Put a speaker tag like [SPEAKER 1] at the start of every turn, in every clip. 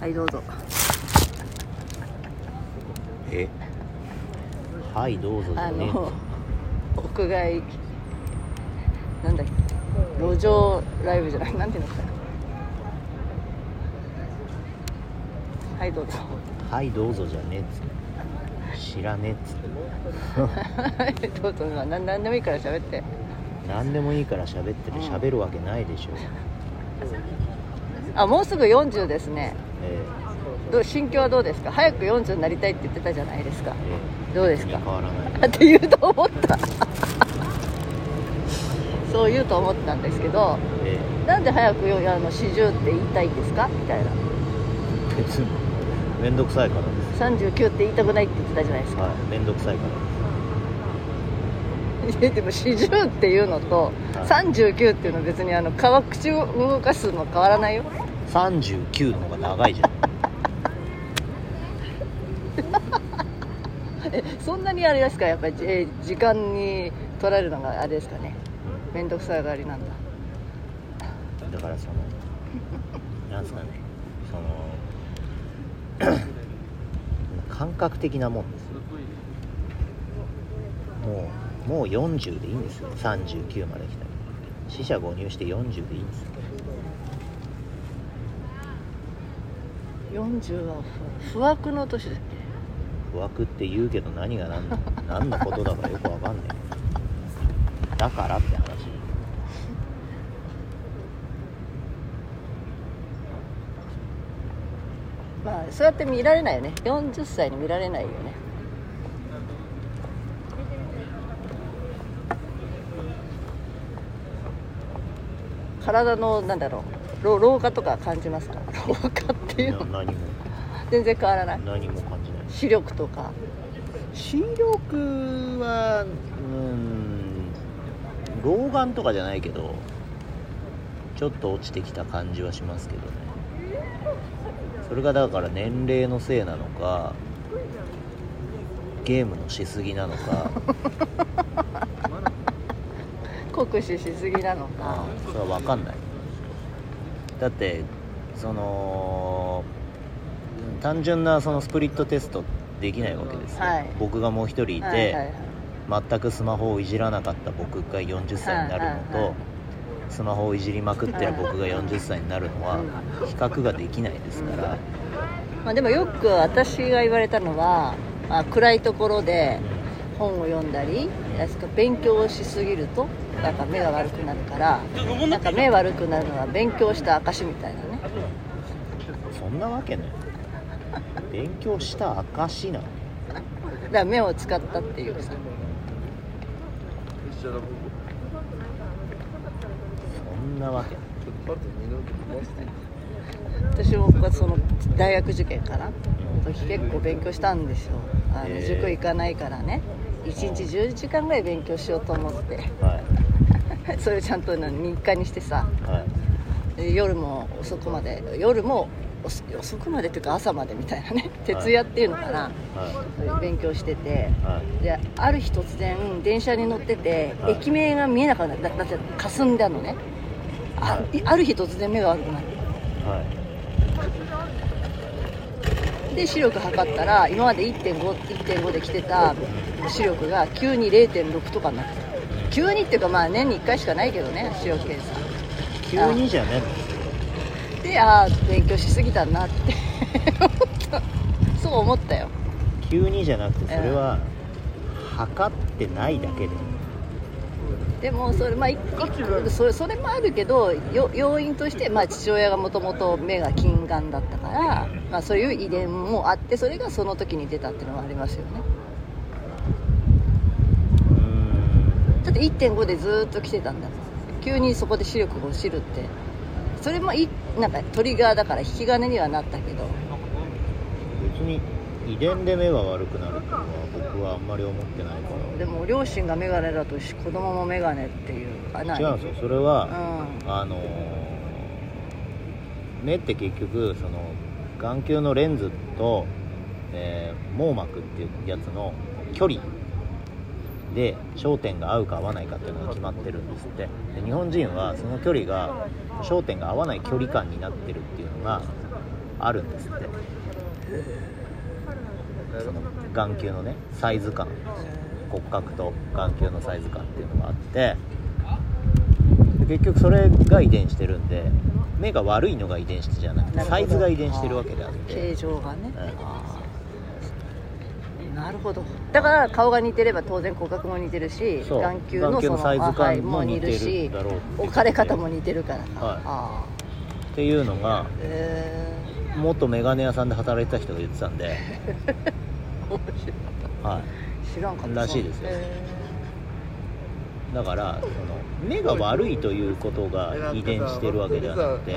[SPEAKER 1] はいどうぞ。
[SPEAKER 2] え？はいどうぞじ
[SPEAKER 1] あの屋外なんだっけ？路上ライブじゃない。なんていうのかなはいどうぞ。
[SPEAKER 2] はいどうぞじゃねえっつって。知らねえっつって。
[SPEAKER 1] は いどうぞ。まあなんなんでもいいから喋って。
[SPEAKER 2] 何でもいいから喋ってて
[SPEAKER 1] うん
[SPEAKER 2] 喋るわけないでしょ、
[SPEAKER 1] あもうすぐ40ですね。
[SPEAKER 2] え
[SPEAKER 1] どう心境はどうですか？早く40になりたいって言ってたじゃないですか。
[SPEAKER 2] えええ
[SPEAKER 1] どうですか？
[SPEAKER 2] 変わらない。
[SPEAKER 1] って言うと思った。そう言うと思ったんですけど
[SPEAKER 2] え
[SPEAKER 1] なんで早くよあの40って言いたいんですか？みたいな。
[SPEAKER 2] え別に。面倒くさいからです。
[SPEAKER 1] 39って言いたくないって言ってたじゃないですか、
[SPEAKER 2] はい。面倒くさいから。
[SPEAKER 1] いやでも40っていうのと
[SPEAKER 2] はい。
[SPEAKER 1] 39っていうのは別にあの川口を動かすの変わらないよ。
[SPEAKER 2] です39の方が長いじゃん。
[SPEAKER 1] えそんなにあれですか？やっぱり、えー時間に取られるのがあれですかね？面倒くさがりなんだ。
[SPEAKER 2] だからその なんですかね？その 感覚的なもんです。よもうもう40でいいんですよ。39まで来たら。死者誤入して40でいいんですよ
[SPEAKER 1] 40は不不惑の年だっ
[SPEAKER 2] 不惑って言うけど何が何の 何のことだかよくわかんねえ。だからって話。
[SPEAKER 1] けまあそうやって見られないよね。40歳に見られないよね。体のなんだろう。老老化とか感じますか？老化っていうの
[SPEAKER 2] な何も。
[SPEAKER 1] 全然変わらない。
[SPEAKER 2] 何も感じない。
[SPEAKER 1] 視力とか。
[SPEAKER 2] 視力はうん老眼とかじゃないけどちょっと落ちてきた感じはしますけどね。それがだから年齢のせいなのかゲームのしすぎなのか。
[SPEAKER 1] 酷使しすぎなのか。
[SPEAKER 2] あそれは分かんない。だってその単純なそのスプリットテストできないわけですよ、
[SPEAKER 1] はい。
[SPEAKER 2] 僕がもう一人いて、
[SPEAKER 1] はいはいはい。
[SPEAKER 2] 全くスマホをいじらなかった僕が40歳になるのと、
[SPEAKER 1] はいはいはい。
[SPEAKER 2] スマホをいじりまくってる僕が40歳になるのは比較ができないですから、
[SPEAKER 1] まあ、でもよく私が言われたのは、まあ、暗いところで本を読んだりですか勉強をしすぎるとなんか目が悪くなるからなんか目悪くなるのは勉強した証みたいな
[SPEAKER 2] んなわけない。勉強した証なの。
[SPEAKER 1] だから目を使ったっていうさ。
[SPEAKER 2] そんなわけ
[SPEAKER 1] 私もその大学受験かな。時結構勉強したんですよ。あの塾行かないからね。1日10時間ぐらい勉強しようと思って。
[SPEAKER 2] は
[SPEAKER 1] それをちゃんと日課にしてさ。
[SPEAKER 2] いはい。
[SPEAKER 1] で夜も遅くまで夜も遅遅くまでっていうか朝までみたいなね。徹夜っていうのかな、
[SPEAKER 2] は
[SPEAKER 1] い。う勉強してて。
[SPEAKER 2] いはい。
[SPEAKER 1] である日突然電車に乗ってて、
[SPEAKER 2] はい。
[SPEAKER 1] 駅名が見えなくなった。だだって霞んだのね。あ,、
[SPEAKER 2] はい。
[SPEAKER 1] ある日突然目が悪くなって。
[SPEAKER 2] はい。
[SPEAKER 1] で視力測ったら今まで1.5 1.5で来てた視力が急に0.6とかになってた。急にっていうかまあ年に1回しかないけどね視力検査。
[SPEAKER 2] 急にじゃね
[SPEAKER 1] でああ勉強しすぎたなって。思ったそう思ったよ。
[SPEAKER 2] 急にじゃなくてそれは測ってないだけで。
[SPEAKER 1] でもそれ,、まあ、い一個それそれもあるけどよ要因として、まあ、父親がもともと目が近眼だったから、まあ、そういう遺伝もあってそれがその時に出たっていうのはありますよね。だって1.5でずーっと来てたんだ急にそこで視力が落ちるってそれもいなんかトリガーだから引き金にはなったけど。
[SPEAKER 2] 別に遺伝で目が悪くなるっていうのは僕はあんまり思ってないから。
[SPEAKER 1] でも両親が眼鏡だとし子供も眼鏡っていうあな。い
[SPEAKER 2] 違うんですよ。それは、
[SPEAKER 1] うん。
[SPEAKER 2] あのー目って結局その眼球のレンズと、えー網膜っていうやつの距離で焦点が合うか合わないかっていうのが決まってるんですって。で日本人はその距離が焦点が合わない距離感になってるっていうのがあるんですって。その眼球のねサイズ感。骨格と眼球のサイズ感っていうのがあって。で結局それが遺伝してるんで目が悪いのが遺伝してじゃなくてサイズが遺伝してるわけであって。
[SPEAKER 1] 形状がね、
[SPEAKER 2] うん
[SPEAKER 1] なるほど。だから顔が似てれば当然骨格も似てるし眼球のその
[SPEAKER 2] サイズ感も似てる
[SPEAKER 1] し
[SPEAKER 2] だろうって
[SPEAKER 1] 置かれ方も似てるから。か、
[SPEAKER 2] はい。
[SPEAKER 1] あ
[SPEAKER 2] っていうのが
[SPEAKER 1] ー。へ
[SPEAKER 2] 元メガネ屋さんで働いてた人が言ってたんで、
[SPEAKER 1] え 面白
[SPEAKER 2] はい。
[SPEAKER 1] 知らんかった。
[SPEAKER 2] らしいですよ。
[SPEAKER 1] へ
[SPEAKER 2] い、だからその目が悪いということが遺伝してるわけではなくて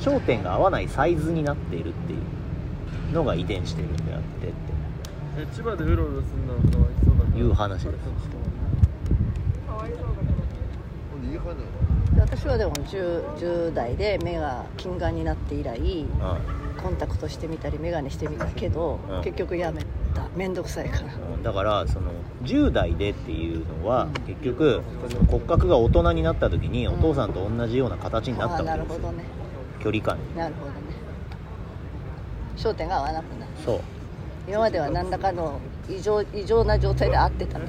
[SPEAKER 2] 焦点が合わないサイズになっているっていうのが遺伝してるんであってっ
[SPEAKER 3] え千葉でうろうろするのはかわいそうだから
[SPEAKER 2] いう話です。
[SPEAKER 3] いい話
[SPEAKER 1] ーで私はでも 10, 10代で目が近眼になって以来
[SPEAKER 2] うん
[SPEAKER 1] コンタクトしてみたり眼鏡してみたけど、
[SPEAKER 2] うん。
[SPEAKER 1] 結局やめた。面倒くさいから。
[SPEAKER 2] うん。だからその10代でっていうのは
[SPEAKER 1] うん。
[SPEAKER 2] 結局骨格が大人になった時に
[SPEAKER 1] うん。
[SPEAKER 2] お父さんと同じような形になったわけですよ。
[SPEAKER 1] るほどね。
[SPEAKER 2] 距離感。に
[SPEAKER 1] なるほどね。焦点が合わなくなる。
[SPEAKER 2] そう
[SPEAKER 1] 今までは何らかの異常異常な状態で合ってたの。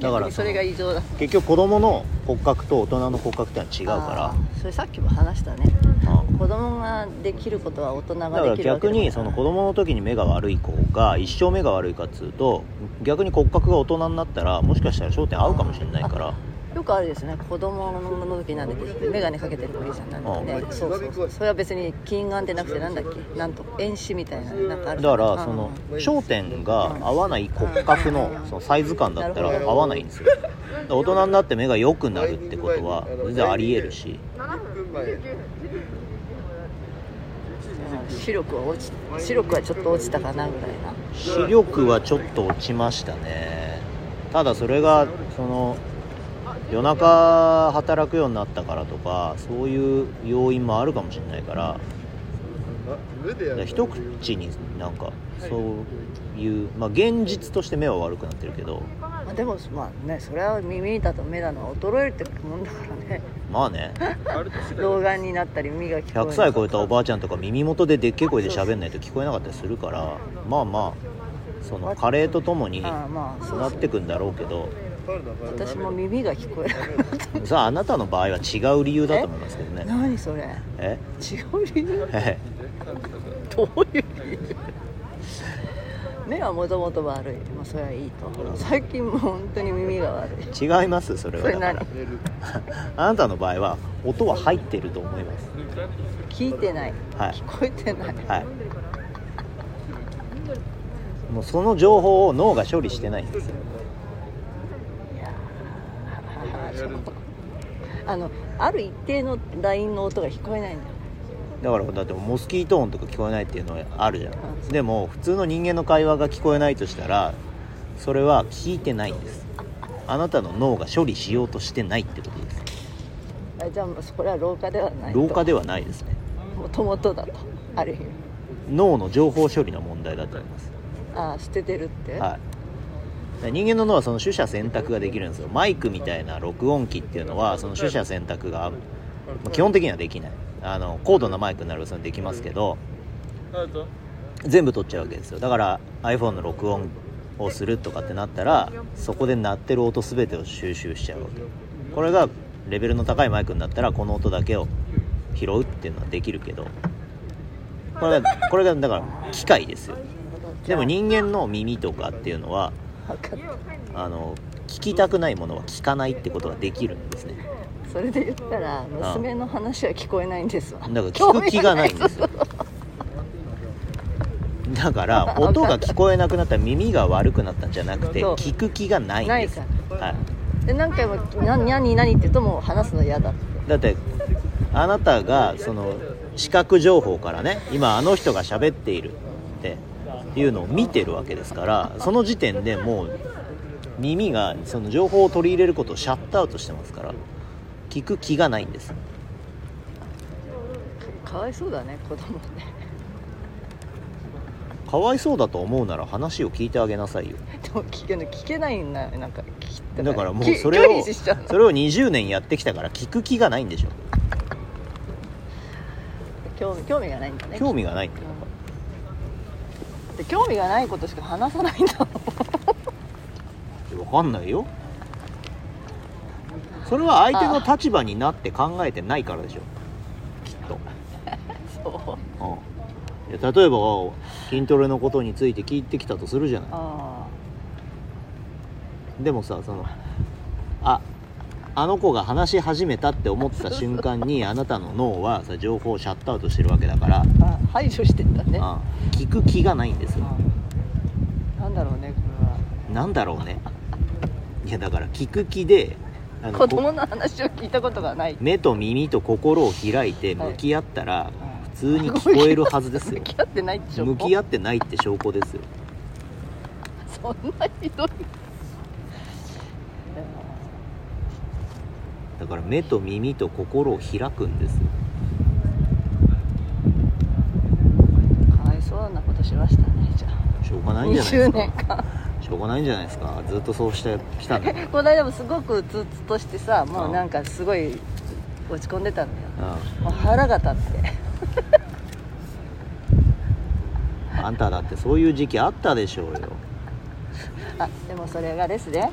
[SPEAKER 2] だから
[SPEAKER 1] それが異常だ。
[SPEAKER 2] 結局子供の骨格と大人の骨格ってのは違うか
[SPEAKER 1] あーそれさっきも話したね。
[SPEAKER 2] ら、うん
[SPEAKER 1] 子供ができることは大人
[SPEAKER 2] だから
[SPEAKER 1] ができるわけ
[SPEAKER 2] 逆にその子供の時に目が悪い子が一生目が悪いかっつうと逆に骨格が大人になったらもしかしたら焦点合うかもしれないから
[SPEAKER 1] よくあるですね。子供の時なんだっけ？眼鏡かけてる子いいじゃんなんだっけ？ね
[SPEAKER 3] うん
[SPEAKER 1] そうそうそう。それは別に近眼でなくてなんだっけ？なんと遠視みたいななんかある。
[SPEAKER 2] だからその焦点が合わない骨格のそのサイズ感だったら合わないんですよ。大人になって目が良くなるってことは全然ありえるし。
[SPEAKER 3] 7分前
[SPEAKER 1] 視力は落ち視力はちょっと落ちたかなぐらいな。
[SPEAKER 2] 視力はちょっと落ちましたね。ただそれがその夜中働くようになったからとかそういう要因もあるかもしれないから一口になんかそういうまあ現実として目は悪くなってるけど
[SPEAKER 1] まあでもまあねそれは耳だと目だのは衰えるってもんだからね。
[SPEAKER 2] まあね。
[SPEAKER 1] 老眼になったり耳が聞こえない
[SPEAKER 2] 100歳超えたおばあちゃんとか耳元ででっけえ声で喋んないと聞こえなかったりするからまあまあその加齢とともになってくんだろうけど
[SPEAKER 1] 私も耳が聞こえる。
[SPEAKER 2] さああなたの場合は違う理由だと思いますけどね。
[SPEAKER 1] 何それ？
[SPEAKER 2] え？
[SPEAKER 1] 違う理由？
[SPEAKER 2] え？
[SPEAKER 1] どういう理由？目はもともと悪い。まあそれはいいと。最近もう本当に耳が悪い。
[SPEAKER 2] 違いますそれ
[SPEAKER 1] それ何？
[SPEAKER 2] あなたの場合は音は入ってると思います。
[SPEAKER 1] 聞いてない。
[SPEAKER 2] はい。
[SPEAKER 1] 聞こえてない。
[SPEAKER 2] はい。もうその情報を脳が処理してないんですよ
[SPEAKER 1] いやーそうあのある一定のラインの音が聞こえないんだよ。
[SPEAKER 2] だからだってモスキート音とか聞こえないっていうのはあるじゃん。
[SPEAKER 1] うん。
[SPEAKER 2] でも普通の人間の会話が聞こえないとしたらそれは聞いてないんです。あなたの脳が処理しようとしてないってことです。
[SPEAKER 1] あじゃあもうそれは老化ではないと。
[SPEAKER 2] 老化ではないですね。
[SPEAKER 1] もともとだとある意味。
[SPEAKER 2] 脳の情報処理の問題だと思います。
[SPEAKER 1] ああ捨ててるって、
[SPEAKER 2] はい。で人間の脳はその取捨選択ができるんですよ。マイクみたいな録音機っていうのはその取捨選択がまあ基本的にはできない。あの高度なマイクになるとそれできますけど全部取っちゃうわけですよ。だから iPhone の録音をするとかってなったらそこで鳴ってる音全てを収集しちゃうわけ。これがレベルの高いマイクになったらこの音だけを拾うっていうのはできるけどこれがこれがだから機械ですよ。でも人間の耳とかっていうのはあの聞きたくないものは聞かないってことができるんですね。
[SPEAKER 1] それで言ったら娘の話は聞こえないんですわ。
[SPEAKER 2] だから聞く気がないんですよ。だから音が聞こえなくなったら耳が悪くなったんじゃなくて聞く気がないんです。はい、
[SPEAKER 1] で何回も「な何何?」って言うともう話すの嫌だって。
[SPEAKER 2] だってあなたがその視覚情報からね今あの人が喋っているっていうのを見てるわけですからその時点でもう耳がその情報を取り入れることをシャットアウトしてますから聞く気がないんです。
[SPEAKER 1] かわいそうだね子供ね。
[SPEAKER 2] かわいそうだと思うなら話を聞いてあげなさいよ。
[SPEAKER 1] でも聞け聞けないんだ。よなんか聞い。
[SPEAKER 2] だからもう
[SPEAKER 1] き
[SPEAKER 2] それをそれを20年やってきたから聞く気がないんでしょ。
[SPEAKER 1] 興味興味がないんだね。
[SPEAKER 2] 興味がないって
[SPEAKER 1] うんで興味がないことしか話さないんだもん
[SPEAKER 2] 分かんないよ。それは相手の立場になって考えてないからでしょ。きっと、
[SPEAKER 1] そう。
[SPEAKER 2] うん。いや例えば筋トレのことについて聞いてきたとするじゃない。
[SPEAKER 1] あ
[SPEAKER 2] でもさそのああの子が話し始めたって思った瞬間にあなたの脳はさ情報をシャットアウトしてるわけだから、
[SPEAKER 1] 排除してんだね。
[SPEAKER 2] あ聞く気がないんですよ。
[SPEAKER 1] あなんだろうねこ
[SPEAKER 2] なんだろうね。いやだから聞く気で
[SPEAKER 1] 子供の話を聞いたことがない。
[SPEAKER 2] 目と耳と心を開いて
[SPEAKER 1] はい。
[SPEAKER 2] 向き合ったら
[SPEAKER 1] うん。
[SPEAKER 2] 普通に聞こえるはずですよ。
[SPEAKER 1] 向き合ってないって証拠。
[SPEAKER 2] 向き合ってないって証拠ですよ。
[SPEAKER 1] そんなひどい
[SPEAKER 2] だから目と耳と心を開くんですよ。
[SPEAKER 1] かわいそうなことしましたねじゃあ。
[SPEAKER 2] しょうがないんじゃないです
[SPEAKER 1] 20年
[SPEAKER 2] か
[SPEAKER 1] 間。
[SPEAKER 2] しょうがないんじゃないですか。ずっとそうしてきたんだ
[SPEAKER 1] この間もすごくうつうつとしてさもうなんかすごい落ち込んでたんだよもう腹が立って。
[SPEAKER 2] うんあんただってそういう時期あったでしょうよ。
[SPEAKER 1] あでもそれがですね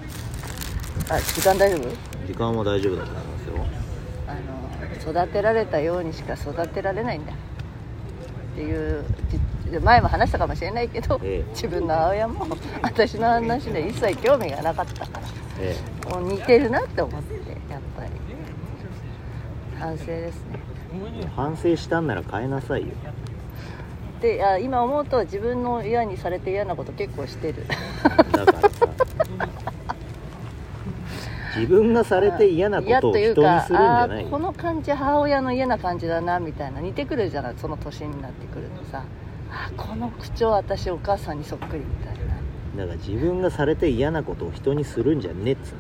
[SPEAKER 1] あ時間大丈夫？
[SPEAKER 2] 時間は大丈夫だと思いますよ。
[SPEAKER 1] あの育てられたようにしか育てられないんだ。っていうじ前も話したかもしれないけど、
[SPEAKER 2] ええ。
[SPEAKER 1] 自分の母親も私の話で一切興味がなかったから
[SPEAKER 2] え
[SPEAKER 1] もう似てるなって思ってやっぱり。反省ですね。
[SPEAKER 2] え反省したんなら変えなさいよ。
[SPEAKER 1] であ今思うと自分の嫌にされて嫌なこと結構してる。
[SPEAKER 2] だからさ自分がされて嫌なことを人にするんじゃない
[SPEAKER 1] この感じ母親の嫌な感じだなみたいな似てくるじゃないその年になってくるとさ。あーこの口調私お母さんにそっくりみたいな。
[SPEAKER 2] だから自分がされて嫌なことを人にするんじゃねえっつ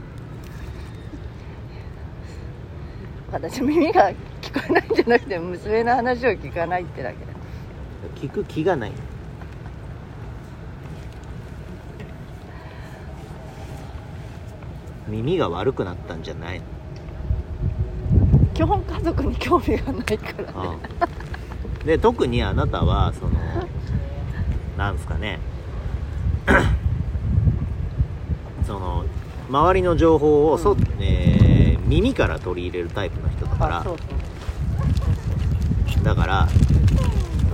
[SPEAKER 1] 私耳が聞こえないんじゃなくて娘の話を聞かないってだけだ。
[SPEAKER 2] 聞く気がない耳が悪くなったんじゃない？の
[SPEAKER 1] 基本家族に興味がないからね。
[SPEAKER 2] うん。で特にあなたはそのなんですかね。その周りの情報をそ、
[SPEAKER 1] うん。
[SPEAKER 2] えー耳から取り入れるタイプの人だから。だから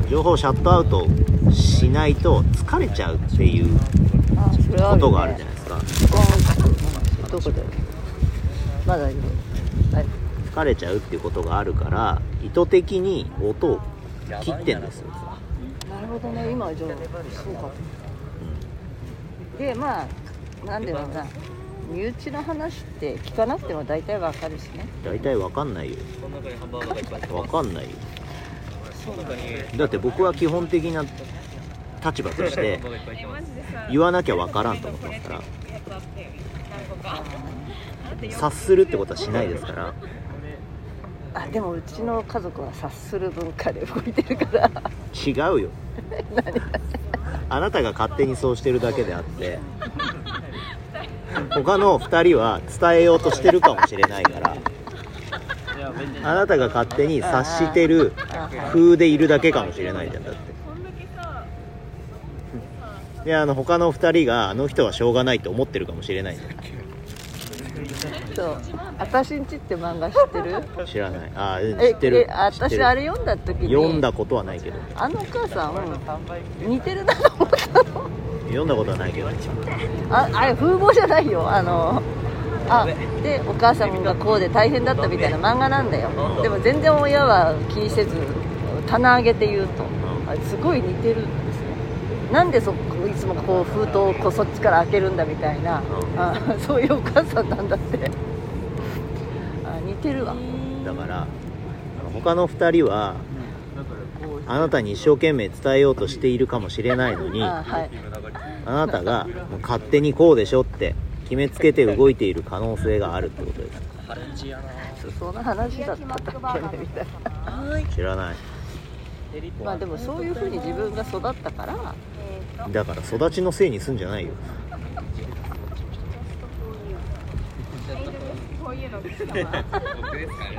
[SPEAKER 2] 情報をシャットアウトしないと疲れちゃうっていうことがあるじゃないですか
[SPEAKER 1] うんどこでまだいるはい。
[SPEAKER 2] 疲れちゃうっていうことがあるから意図的に音を切ってんですよ、
[SPEAKER 1] なるほどね。今はじゃあそうか。でまあなんでだろうな身内の話って聞かなくても大体わかるしね。
[SPEAKER 2] 大体わかんないよ。わかんないよ。
[SPEAKER 1] だ。
[SPEAKER 2] だって僕は基本的な立場として言わなきゃわからんと思ってますから察するってことはしないですから。
[SPEAKER 1] あでもうちの家族は察する文化で動いてるから。
[SPEAKER 2] 違うよ。あなたが勝手にそうしてるだけであって他の2人は伝えようとしてるかもしれないからあなたが勝手に察してる風でいるだけかもしれないじゃんだって。であの他の2人があの人はしょうがないって思ってるかもしれないじゃ
[SPEAKER 1] そう「あたしんち」って漫画知ってる？
[SPEAKER 2] ん知らない。あー
[SPEAKER 1] え
[SPEAKER 2] 知ってる。
[SPEAKER 1] 私あれ読んだ時に？
[SPEAKER 2] 読んだことはないけど。
[SPEAKER 1] あのお母さん似てるなと思ったの。
[SPEAKER 2] 読んだことはないけど。
[SPEAKER 1] ああれ風貌じゃないよ。あのあでお母さんがこうで大変だったみたいな漫画なんだよ。でも全然親は気にせず棚上げて言うと。あれすごい似てるんですね。なんでそもこう封筒をこうそっちから開けるんだみたいな。あ そういうお母さんなんだって。あ似てるわ。
[SPEAKER 2] だから他の2人はあなたに一生懸命伝えようとしているかもしれないのにあ
[SPEAKER 1] あはい。
[SPEAKER 2] なたが勝手にこうでしょって決めつけて動いている可能性があるってことです。
[SPEAKER 1] その話だったっけねみたいな。
[SPEAKER 2] 知らない。
[SPEAKER 1] まあでもそういうふうに自分が育ったから
[SPEAKER 2] だから育ちのせいにすんじゃないよ。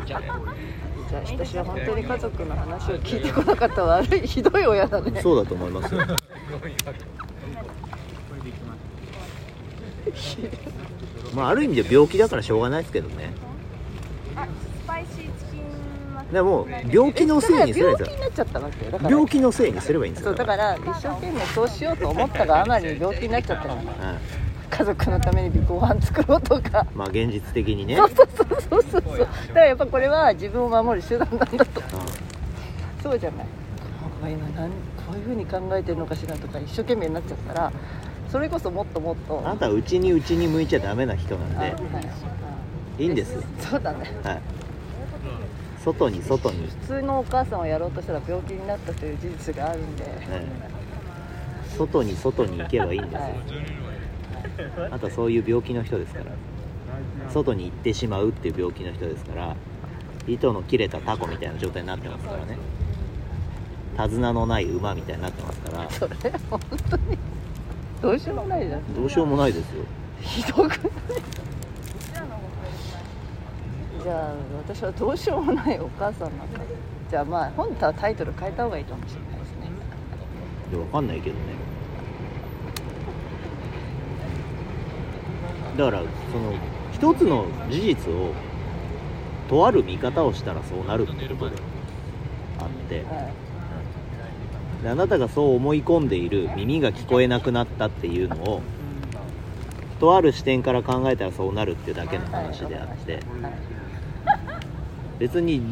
[SPEAKER 1] じゃあ私は本当に家族の話を聞いてこなかった悪いひどい親だね。
[SPEAKER 2] そうだと思いますよ。まあある意味で病気だからしょうがないですけどねでも病気のせいにすればいいんですよ。
[SPEAKER 1] 病気になっちゃったわけよだから
[SPEAKER 2] 病気のせいにすればいいんですよ。
[SPEAKER 1] そうだから一生懸命そうしようと思ったがあまりに病気になっちゃったから
[SPEAKER 2] はい
[SPEAKER 1] 家族のためにご飯作ろうとか。
[SPEAKER 2] まあ現実的にね。
[SPEAKER 1] そうそうそうそうそう。そうだからやっぱこれは自分を守る手段なんだと。そうじゃない。こ今何こういうふうに考えてるのかしらとか一生懸命になっちゃったらそれこそもっともっと。
[SPEAKER 2] うんあなたはうちにうちに向いちゃダメな人なんで。
[SPEAKER 1] い。
[SPEAKER 2] いいんです。よ
[SPEAKER 1] そうだね。
[SPEAKER 2] はい外に外に、
[SPEAKER 1] 普通のお母さんをやろうとしたら病気になったという事実があるんで、
[SPEAKER 2] え。外に外に行けばいいんですよ。
[SPEAKER 1] はい。
[SPEAKER 2] あなたそういう病気の人ですから。外に行ってしまうっていう病気の人ですから。糸の切れたタコみたいな状態になってますからね。手綱のない馬みたいになってますから。
[SPEAKER 1] それ本当に。どうしようもないじゃん。
[SPEAKER 2] どうしようもないですよ。
[SPEAKER 1] ひどくない？じゃあ私はどうしようもないお母さんなんだじゃあまあ本当はタイトル変えた方がいいかもしれないですね。
[SPEAKER 2] いやわかんないけどね。だからその一つの事実をとある見方をしたらそうなるってことであって。
[SPEAKER 1] はい。
[SPEAKER 2] であなたがそう思い込んでいる耳が聞こえなくなったっていうのをとある視点から考えたらそうなるっていうだけの話であって。
[SPEAKER 1] はい
[SPEAKER 2] 別に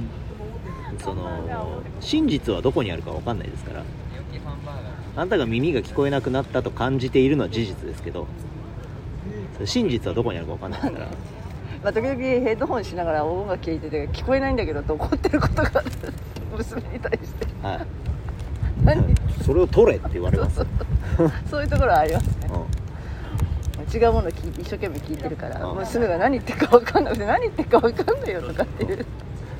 [SPEAKER 2] その真実はどこにあるか分かんないですから。あなたが耳が聞こえなくなったと感じているのは事実ですけど。真実はどこにあるか分かんないから。
[SPEAKER 1] まあ、時々ヘッドホンしながら音楽聴いてて聞こえないんだけどと怒ってることがある。娘に対して。
[SPEAKER 2] はい。
[SPEAKER 1] 何？
[SPEAKER 2] それを取れって言われます
[SPEAKER 1] そうそう。いうところはありますね。
[SPEAKER 2] う
[SPEAKER 1] 違うものを聞いて一生懸命聞いてるから
[SPEAKER 2] うん。
[SPEAKER 1] 娘が何言ってるか分かんなくて何言ってるか分かんないよとかっていう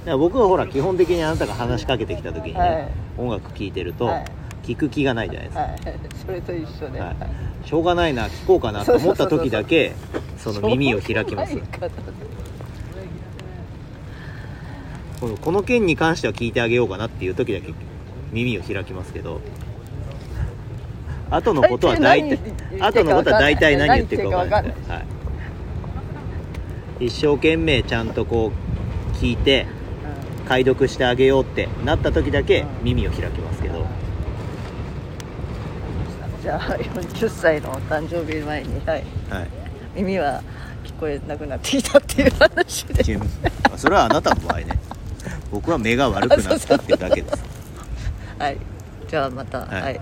[SPEAKER 2] 僕はほら基本的にあなたが話しかけてきた時にね、
[SPEAKER 1] はい。
[SPEAKER 2] 音楽聴いてると、
[SPEAKER 1] はい。
[SPEAKER 2] 聞く気がないじゃないですか、
[SPEAKER 1] はい。それと一緒で、
[SPEAKER 2] はい。しょうがないな聞こうかなと思った時だけその耳を開きます。この件に関しては聞いてあげようかなっていう時だけ耳を開きますけど後のことは大体後のことは大体何言ってるか分かんない。はい、一生懸命ちゃんとこう聞いて解読してあげようってなった時だけ耳を開きますけど。
[SPEAKER 1] じゃあ40歳のお誕生日前に、はい、
[SPEAKER 2] はい。
[SPEAKER 1] 耳は聞こえなくなってきたっていう話で
[SPEAKER 2] す。それはあなたの場合ね。僕は目が悪くなったっていうだけです。
[SPEAKER 1] はい。じゃあまた、
[SPEAKER 2] はい。
[SPEAKER 1] はい